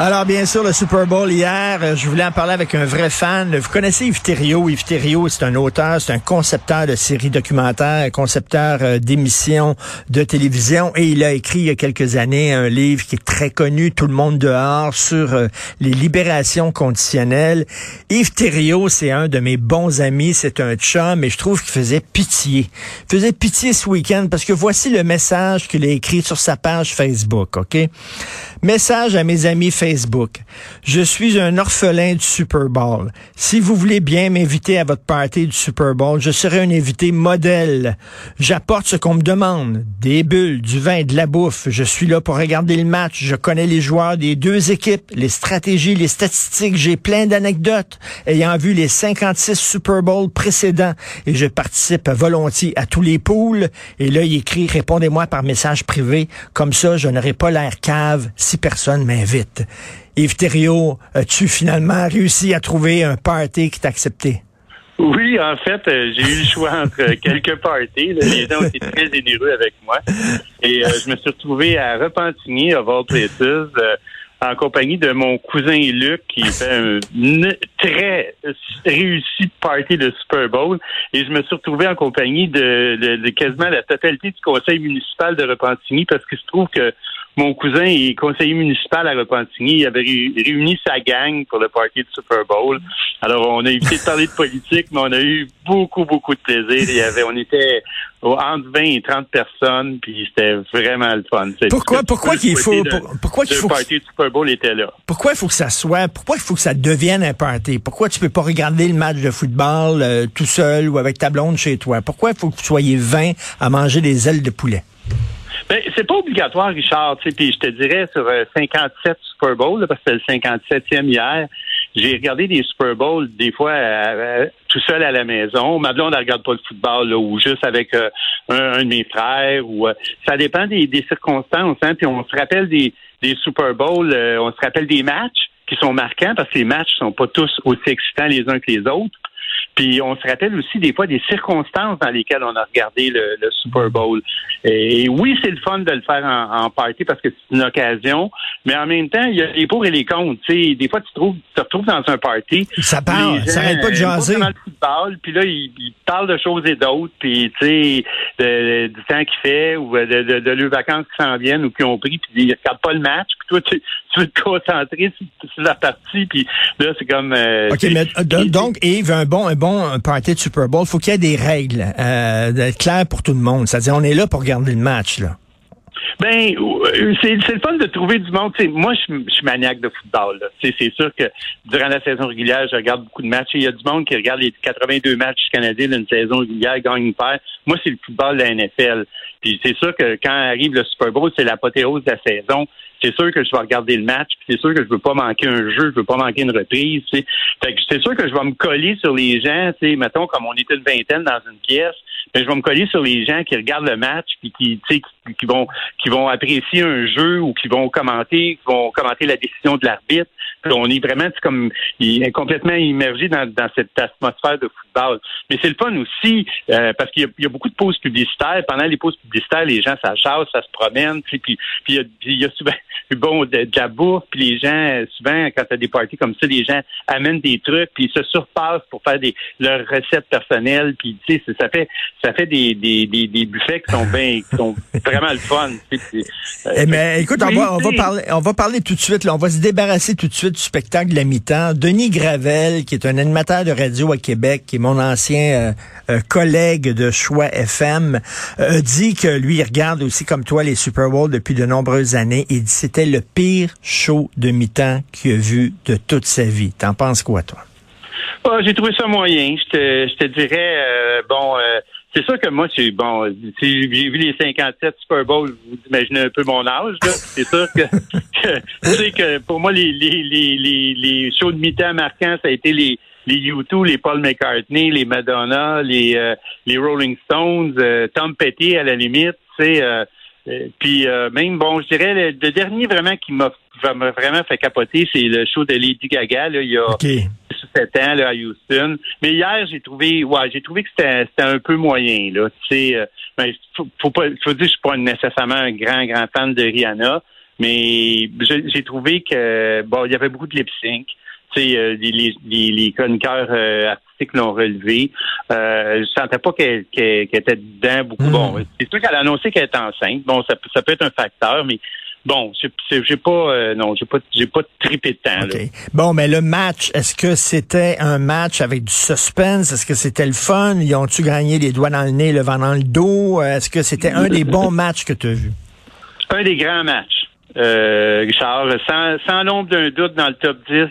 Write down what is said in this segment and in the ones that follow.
Alors, bien sûr, le Super Bowl hier, euh, je voulais en parler avec un vrai fan. Vous connaissez Yves Thériault? Yves Thériault, c'est un auteur, c'est un concepteur de séries documentaires, concepteur euh, d'émissions de télévision. Et il a écrit il y a quelques années un livre qui est très connu, Tout le monde dehors, sur euh, les libérations conditionnelles. Yves Thériault, c'est un de mes bons amis, c'est un chum, et je trouve qu'il faisait pitié. Il faisait pitié ce week-end parce que voici le message qu'il a écrit sur sa page Facebook, OK? Message à mes amis Facebook. Je suis un orphelin du Super Bowl. Si vous voulez bien m'inviter à votre party du Super Bowl, je serai un invité modèle. J'apporte ce qu'on me demande. Des bulles, du vin, de la bouffe. Je suis là pour regarder le match. Je connais les joueurs des deux équipes, les stratégies, les statistiques. J'ai plein d'anecdotes ayant vu les 56 Super Bowls précédents et je participe volontiers à tous les pools. Et là, il écrit, répondez-moi par message privé. Comme ça, je n'aurai pas l'air cave si personne m'invite. Yves Thériault, as-tu finalement réussi à trouver un party qui t'a accepté? Oui, en fait, euh, j'ai eu le choix entre quelques parties. Les gens ont été très généreux avec moi. Et euh, je me suis retrouvé à Repentigny, à All Places, euh, en compagnie de mon cousin Luc, qui fait un très réussi party de Super Bowl. Et je me suis retrouvé en compagnie de, de, de quasiment la totalité du conseil municipal de Repentigny, parce qu'il se trouve que mon cousin est conseiller municipal à Repentigny. Il avait réuni sa gang pour le party du Super Bowl. Alors, on a évité de parler de politique, mais on a eu beaucoup, beaucoup de plaisir. Il y avait, on était entre 20 et 30 personnes, puis c'était vraiment le fun. Pourquoi, pourquoi qu'il faut, pourquoi qu'il faut party du Super Bowl était là? Pourquoi il faut que ça soit, pourquoi il faut que ça devienne un party? Pourquoi tu peux pas regarder le match de football euh, tout seul ou avec ta blonde chez toi? Pourquoi il faut que vous soyez 20 à manger des ailes de poulet? Ben, c'est pas obligatoire, Richard. Puis je te dirais sur 57 euh, Super Bowl, parce que c'était le 57e hier, j'ai regardé des Super Bowls des fois euh, euh, tout seul à la maison. Ma blonde ne regarde pas le football ou juste avec un, de mes frères. Ou ça dépend des, circonstances. Hein, puis on se rappelle des, des Super Bowls, on se rappelle des matchs qui sont marquants parce que les matchs sont pas tous aussi excitants les uns que les autres. Puis on se rappelle aussi des fois des circonstances dans lesquelles on a regardé le, Super Bowl. Et, oui, c'est le fun de le faire en, en party parce que c'est une occasion, mais en même temps, il y a les pour et les contre. sais, des fois, tu, trouves, tu te retrouves dans un party. Ça parle, ça n'arrête pas de jaser. le football, puis là, ils, parlent de choses et d'autres, puis tu sais, du temps qu'il fait ou de, de, de, leurs vacances qui s'en viennent ou qui ont pris, puis ils regardent pas le match. Puis toi, tu, veux te concentrer sur, la partie, puis là, c'est comme... Euh, OK, mais euh, donc, Yves, un bon, un bon party de Super Bowl, faut qu'il y ait des règles euh, claires pour tout le monde. C'est-à-dire, on est là pour regarder le match, là? Ben, euh, c'est le fun de trouver du monde. moi, je, suis maniaque de football. C'est sûr que durant la saison régulière, je regarde beaucoup de matchs. Il y a du monde qui regarde les 82 matchs canadiens d'une saison régulière, gagne perd. Moi, c'est le football de la NFL. Puis c'est sûr que quand arrive le Super Bowl, c'est l'apothéose de la saison c'est sûr que je vais regarder le match, c'est sûr que je veux pas manquer un jeu, je veux pas manquer une reprise. Fait que c'est sûr que je vais me coller sur les gens, tu sais, mettons comme on est une vingtaine dans une pièce, mais je vais me coller sur les gens qui regardent le match puis qui, qui, qui vont qui vont apprécier un jeu ou qui vont commenter, qui vont commenter la décision de l'arbitre. On est vraiment comme complètement immergé dans, dans, cette atmosphère de football. Mais c'est le fun aussi euh, parce qu'il y, a beaucoup de pauses publicitaires. Pendant les pauses publicitaires, les gens ça se promènent. Puis, puis, puis il, y a, il y a souvent bon de, de, la bouffe. Puis les gens, souvent, quand tu as des parties comme ça, les gens amènent des trucs, puis ils se surpassent pour faire des leurs recettes personnelles. Puis tu sais, ça fait ça fait des, des, des, buffets qui sont bien, qui sont vraiment le fun. Eh, mais écoute, on va, on va parler, on va parler tout de suite. Là, on va se débarrasser tout de suite du spectacle de la mi-temps. Denis Gravel, qui est un animateur de radio à Québec, qui est mon ancien euh, euh, collègue de Choix FM, euh, dit que lui, il regarde aussi comme toi les Super Bowl depuis de nombreuses années. Il dit c'était le pire show de mi-temps qu'il a vu de toute sa vie. T'en penses quoi, toi? Ah, j'ai trouvé ça moyen. Je te, dirais, bon, c'est sûr que moi, bon, j'ai vu les 57 Super Bowl, vous imaginez un peu mon âge, C'est sûr que, tu sais que pour moi, les, shows de mi-temps marquants, ça a été les, les U2, les Paul McCartney, les Madonna, les, euh, Rolling Stones, euh, Tom Petty à la limite, tu sais, euh, puis même, bon, je dirais, le, dernier vraiment qui m'a vraiment fait capoter, c'est le show de Lady Gaga, là, il y a 7 ans là, à Houston. Mais hier, j'ai trouvé, ouais, j'ai trouvé que c'était un peu moyen. Là, tu sais, euh, ben, faut, faut pas, faut dire, je suis pas nécessairement un grand, grand fan de Rihanna, mais j'ai trouvé que bon, il y avait beaucoup de lip sync. Euh, les, les, les, chroniqueurs euh, artistiques l'ont relevé. Euh, je sentais pas qu'elle était dedans beaucoup. Hmm. Bon, c'est sûr qu'elle a annoncé qu'elle était enceinte. Bon, ça, ça peut être un facteur, mais Bon, j'ai pas, euh, non, j'ai pas, j'ai pas tripé de temps. Bon, mais le match, est-ce que c'était un match avec du suspense? Est-ce que c'était le fun? Ils ont-tu gagné les doigts dans le nez, le vent dans le dos? Est-ce que c'était un des bons matchs que tu as vu Un des grands matchs, euh, Richard, sans, sans l'ombre d'un doute dans le top 10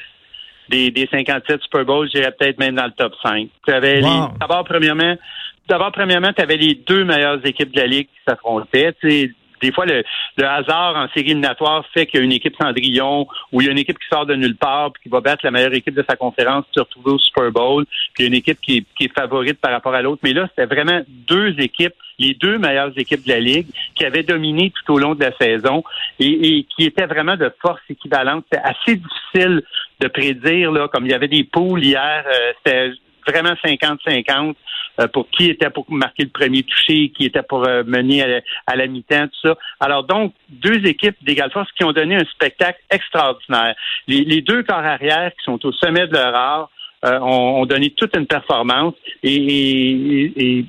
des, des 57 Super Bowls, j'irais peut-être même dans le top 5. D'abord, premièrement, d'abord, premièrement, tu avais les deux meilleures équipes de la Ligue qui s'affrontaient des fois, le, hasard en série éliminatoire fait qu'il y a une équipe Cendrillon ou il y a une équipe qui sort de nulle part puis qui va battre la meilleure équipe de sa conférence, se retrouver au Super Bowl, puis il y a une équipe qui est, favorite par rapport à l'autre. Mais là, c'était vraiment deux équipes, les deux meilleures équipes de la Ligue, qui avaient dominé tout au long de la saison et, qui étaient vraiment de force équivalente. C'était assez difficile de prédire, là, comme il y avait des poules hier, euh, c'était vraiment 50-50 euh, pour qui était pour marquer le premier touché, qui était pour euh, mener à, la mi-temps, tout ça. Alors donc, deux équipes d'égale force qui ont donné un spectacle extraordinaire. Les, les deux corps arrière qui sont au sommet de leur art, euh, ont, donné toute une performance. Et,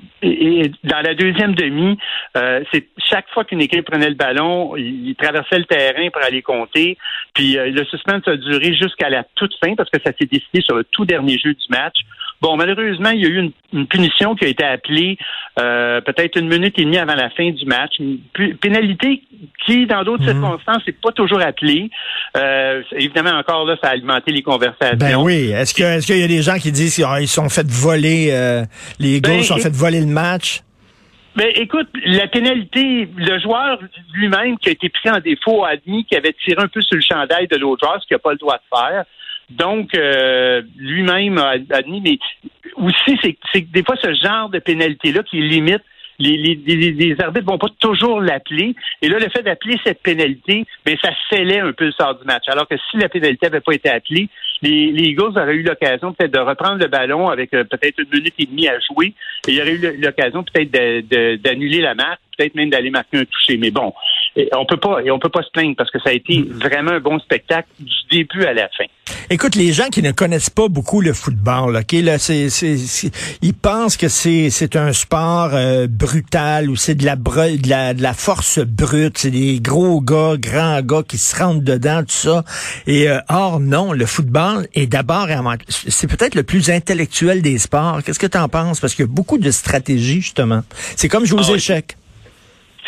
dans la deuxième demi, euh, c'est chaque fois qu'une équipe prenait le ballon, il, traversait le terrain pour aller compter. Puis euh, le suspense a duré jusqu'à la toute fin parce que ça s'est décidé sur le tout dernier jeu du match. Bon, malheureusement, il y a eu une, punition qui a été appelée peut-être une minute et demie avant la fin du match. Une pénalité qui, dans d'autres mhm. circonstances, n'est pas toujours appelée. évidemment, encore là, ça a alimenté les conversations. Ben oui. Est-ce que, est-ce il y a des gens qui disent qu'ils sont fait voler, euh, les Eagles ben, sont fait voler le match? Ben, écoute, la pénalité, le joueur lui-même qui a été pris en défaut a admis qu'il avait tiré un peu sur le chandail de l'autre joueur, ce qu'il n'a pas le droit de faire. Donc, euh, lui-même a admis, mais aussi, c'est que des fois, ce genre de pénalité-là qui limite les, les, les, arbitres vont pas toujours l'appeler. Et là, le fait d'appeler cette pénalité, ben, ça scellait un peu le sort du match. Alors que si la pénalité n'avait pas été appelée, les, les Eagles auraient eu l'occasion peut-être de reprendre le ballon avec euh, peut-être une minute et demie à jouer. Et il y aurait eu l'occasion peut-être d'annuler la match, peut-être même d'aller marquer un toucher. Mais bon, on peut pas, et on peut pas se plaindre parce que ça a été vraiment un bon spectacle du début à la fin. Écoute, les gens qui ne connaissent pas beaucoup le football, ok, là, c'est, ils pensent que c'est, c'est un sport euh, brutal ou c'est de la, de la, de la force brute, c'est des gros gars, grands gars qui se rentrent dedans, tout ça. Et euh, or non, le football est d'abord, c'est peut-être le plus intellectuel des sports. Qu'est-ce que tu en penses? Parce qu'il y a beaucoup de stratégies justement. C'est comme jouer aux ah échecs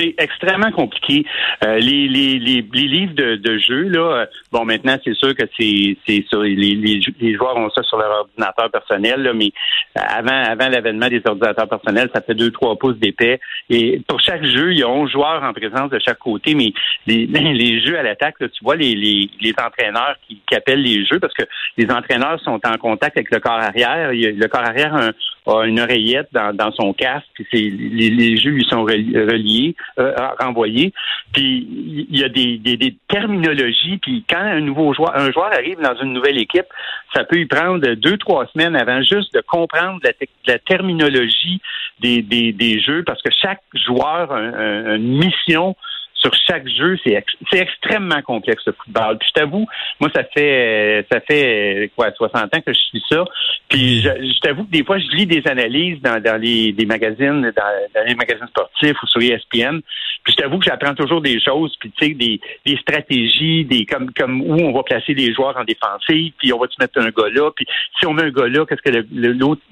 c'est extrêmement compliqué. Euh, les, les, les, livres de, de jeu, là, euh, bon, maintenant, c'est sûr que c'est, sur les, les, joueurs ont ça sur leur ordinateur personnel, là, mais avant, avant l'avènement des ordinateurs personnels, ça fait deux, trois pouces d'épais. Et pour chaque jeu, il y a 11 joueurs en présence de chaque côté, mais les, les jeux à l'attaque, tu vois les, les, les entraîneurs qui, qui, appellent les jeux parce que les entraîneurs sont en contact avec le corps arrière. Le corps arrière a, a une oreillette dans, dans son casque, puis les, les jeux lui sont reliés euh, renvoyé. Puis il y a des, des, terminologies. Puis quand un nouveau joueur, un joueur arrive dans une nouvelle équipe, ça peut y prendre deux trois semaines avant juste de comprendre la, la terminologie des, des, des, jeux, parce que chaque joueur a une mission sur chaque jeu, c'est extrêmement complexe le football. Puis je t'avoue, moi ça fait ça fait quoi 60 ans que je suis ça. Puis je, t'avoue que des fois je lis des analyses dans, les magazines dans, les magazines sportifs ou sur ESPN. Puis je t'avoue que j'apprends toujours des choses, puis tu sais des, des stratégies, des comme comme où on va placer les joueurs en défensive, puis on va tu mettre un gars là, puis si on met un gars là, qu'est-ce que l'autre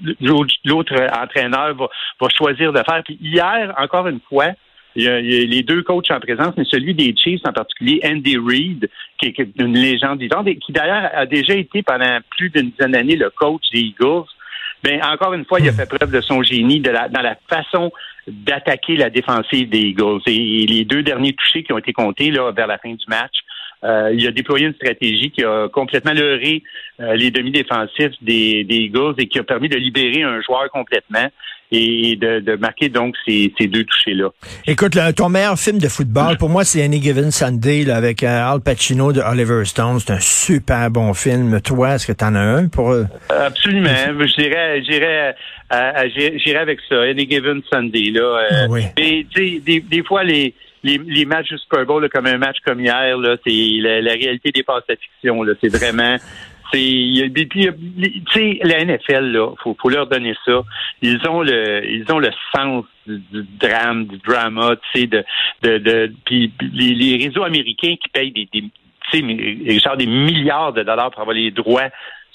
l'autre entraîneur va va choisir de faire? Puis hier encore une fois il y, a, les deux coachs en présence, mais celui des Chiefs en particulier, Andy Reid, qui est une légende vivante, et qui d'ailleurs a déjà été pendant plus d'une dizaine d'années le coach des Eagles. Ben encore une fois, il a fait preuve de son génie dans la façon d'attaquer la défensive des Eagles. Et, les deux derniers touchés qui ont été comptés là, vers la fin du match, Euh, il a déployé une stratégie qui a complètement leurré euh, les demi-défensifs des Eagles et qui a permis de libérer un joueur complètement et de, marquer donc ces, deux touchés-là. Écoute, ton meilleur film de football, pour moi, c'est Any Given Sunday là, avec euh, Al Pacino de Oliver Stone. C'est un super bon film. Toi, est-ce que tu en as un pour eux? Absolument. J'irais, j'irais, j'irais avec ça. Any Given Sunday. Là, ah oui. Et, des, des fois, les les, les matchs du Super Bowl, comme un match comme hier, là, c'est la, la, réalité dépasse la fiction. Là, c'est vraiment. C'est, la NFL là, faut, faut leur donner ça. Ils ont le, ils ont le sens du, drame, du drama, tu sais, de, de, de puis les, réseaux américains qui payent des, des des milliards de dollars pour avoir les droits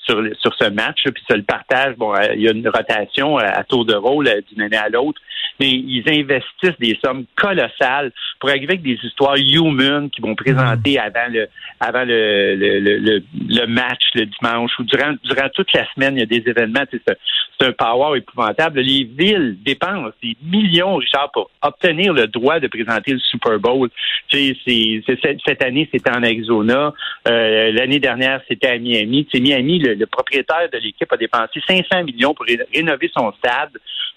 sur, sur ce match, puis ça le partage. Bon, euh, il y a une rotation à tour de rôle euh, d'une année à l'autre mais ils investissent des sommes colossales pour arriver avec des histoires human qui vont présenter avant le avant le, le, le, le, match le dimanche ou durant durant toute la semaine, il y a des événements. C'est un power épouvantable. Les villes dépensent des millions, Richard, pour obtenir le droit de présenter le Super Bowl. C'est, cette année, c'était en Arizona. Euh, l'année dernière, c'était à Miami. C'est Miami, le, propriétaire de l'équipe a dépensé 500 millions pour rénover son stade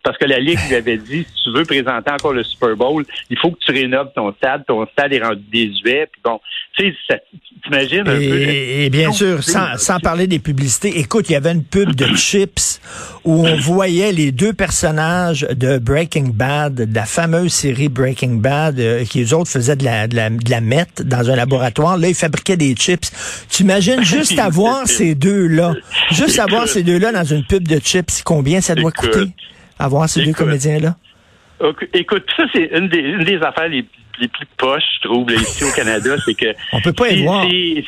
parce que la Ligue lui avait dit, si tu veux présenter encore le Super Bowl, il faut que tu rénoves ton stade. Ton stade est rendu désuet. Puis bon, tu sais, t'imagines un et, peu. Et bien sûr, sans, sans parler des publicités, écoute, il y avait une pub de chips où on voyait les deux personnages de Breaking Bad, de la fameuse série Breaking Bad, euh, qui eux autres faisaient de la, de la, de la meth dans un laboratoire. Là, ils fabriquaient des chips. Tu imagines juste avoir ces deux-là, juste avoir ces deux-là dans une pub de chips, combien ça doit coûter? avoir ces deux comédiens-là? Écoute, ça, c'est une des, une des affaires les, les plus poches, je trouve, ici au Canada, c'est que... On peut pas y voir.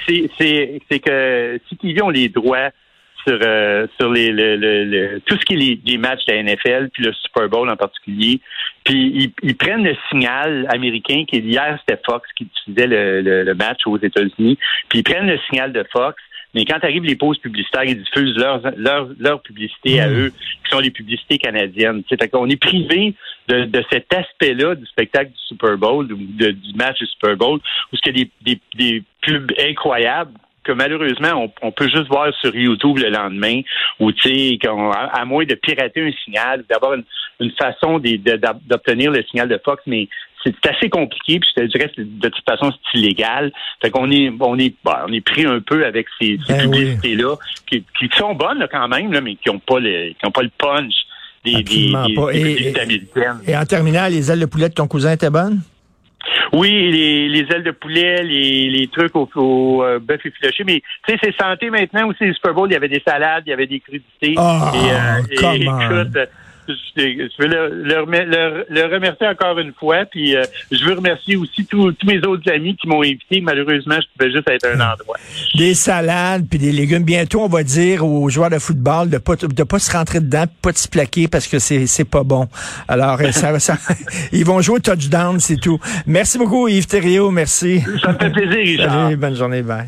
C'est que si ils ont les droits sur, euh, sur les, le, tout ce qui est les, les, matchs de la NFL, puis le Super Bowl en particulier, puis ils, ils prennent le signal américain, qui hier, c'était Fox qui utilisait le match aux États-Unis, puis ils prennent le signal de Fox, mais quand arrivent les pauses publicitaires, ils diffusent leur, leur, leur publicité à hmm. eux, qui sont les publicités canadiennes. C'est qu'on est privé de, de cet aspect-là du spectacle du Super Bowl, ou de, du match du Super Bowl, où il y a des, des, des pubs incroyables que malheureusement, on, peut juste voir sur YouTube le lendemain, ou tu sais, à, moins de pirater un signal, d'avoir une, une, façon d'obtenir le signal de Fox, mais c'est assez compliqué, puis je te dirais de toute façon c'est illégal. Fait qu'on est on est on est pris un peu avec ces, ben publicités là qui, qui, sont bonnes quand même là, mais qui ont pas le qui ont pas le punch des, des, des, américaines. Et en terminant, les ailes de poulet de ton cousin étaient bonnes? Oui, les, les ailes de poulet, les, les trucs au, au euh, bœuf effiloché, mais tu sais, c'est santé maintenant aussi. Le Super Bowl, il y avait des salades, il y avait des crudités. Oh, et, euh, et, je veux le, le, remercier encore une fois. Puis euh, je veux remercier aussi tous mes autres amis qui m'ont invité. Malheureusement, je pouvais juste être un endroit. Des salades puis des légumes. Bientôt, on va dire aux joueurs de football de pas de pas se rentrer dedans, pas de se plaquer parce que c'est c'est pas bon. Alors euh, ça, ça ils vont jouer au touchdown, c'est tout. Merci beaucoup Yves Thériault, merci. Ça me fait plaisir, Richard. Salut, bonne journée, bye.